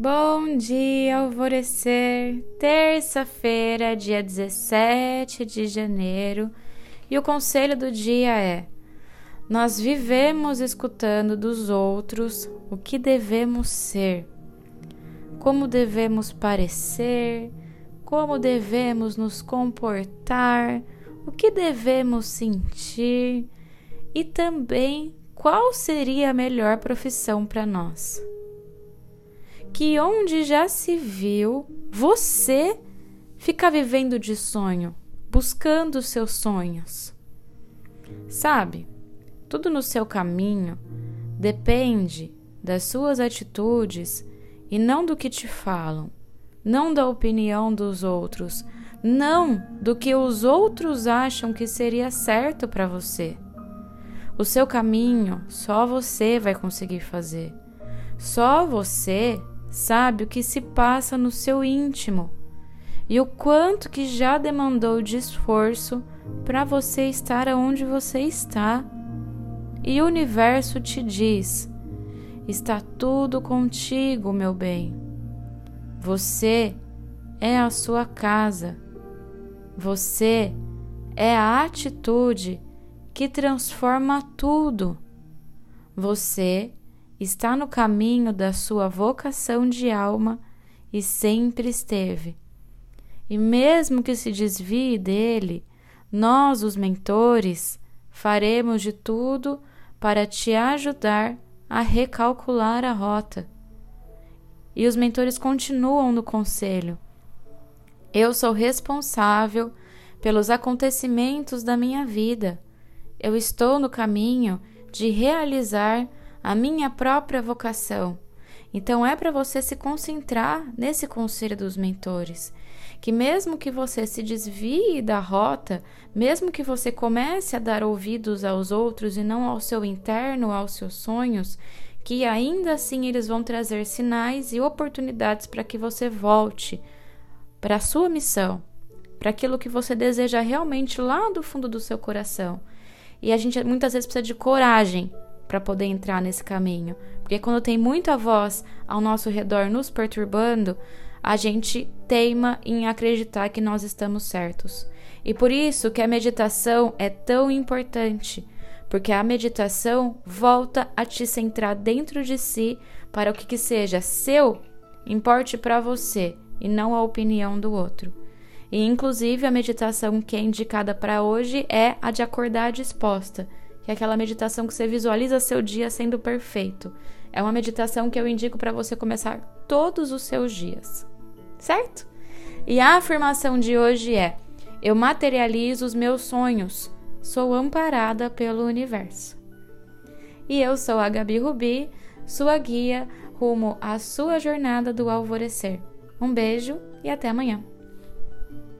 Bom dia, alvorecer, terça-feira, dia 17 de janeiro, e o conselho do dia é: nós vivemos escutando dos outros o que devemos ser, como devemos parecer, como devemos nos comportar, o que devemos sentir e também qual seria a melhor profissão para nós que onde já se viu você fica vivendo de sonho, buscando seus sonhos. Sabe, tudo no seu caminho depende das suas atitudes e não do que te falam, não da opinião dos outros, não do que os outros acham que seria certo para você. O seu caminho só você vai conseguir fazer. Só você sabe o que se passa no seu íntimo e o quanto que já demandou de esforço para você estar onde você está. E o universo te diz: está tudo contigo, meu bem. Você é a sua casa. Você é a atitude que transforma tudo. Você está no caminho da sua vocação de alma e sempre esteve. E mesmo que se desvie dele, nós, os mentores, faremos de tudo para te ajudar a recalcular a rota. E os mentores continuam no conselho. Eu sou responsável pelos acontecimentos da minha vida. Eu estou no caminho de realizar a minha própria vocação. Então é para você se concentrar nesse conselho dos mentores, que mesmo que você se desvie da rota, mesmo que você comece a dar ouvidos aos outros e não ao seu interno, aos seus sonhos, que ainda assim eles vão trazer sinais e oportunidades para que você volte para a sua missão, para aquilo que você deseja realmente lá do fundo do seu coração. E a gente muitas vezes precisa de coragem para poder entrar nesse caminho. Porque quando tem muita voz ao nosso redor nos perturbando, a gente teima em acreditar que nós estamos certos. E por isso que a meditação é tão importante, porque a meditação volta a te centrar dentro de si para o que, que seja seu importe para você e não a opinião do outro. E inclusive a meditação que é indicada para hoje é a de acordar disposta que é aquela meditação que você visualiza seu dia sendo perfeito. É uma meditação que eu indico para você começar todos os seus dias, certo? E a afirmação de hoje é: Eu materializo os meus sonhos, sou amparada pelo universo. E eu sou a Gabi Rubi, sua guia rumo à sua jornada do alvorecer. Um beijo e até amanhã.